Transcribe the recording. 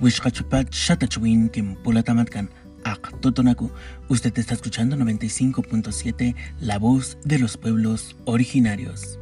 Wishkachupat Shatachwin Kimpulatamatkan Totonaku. Usted está escuchando 95.7 La voz de los pueblos originarios.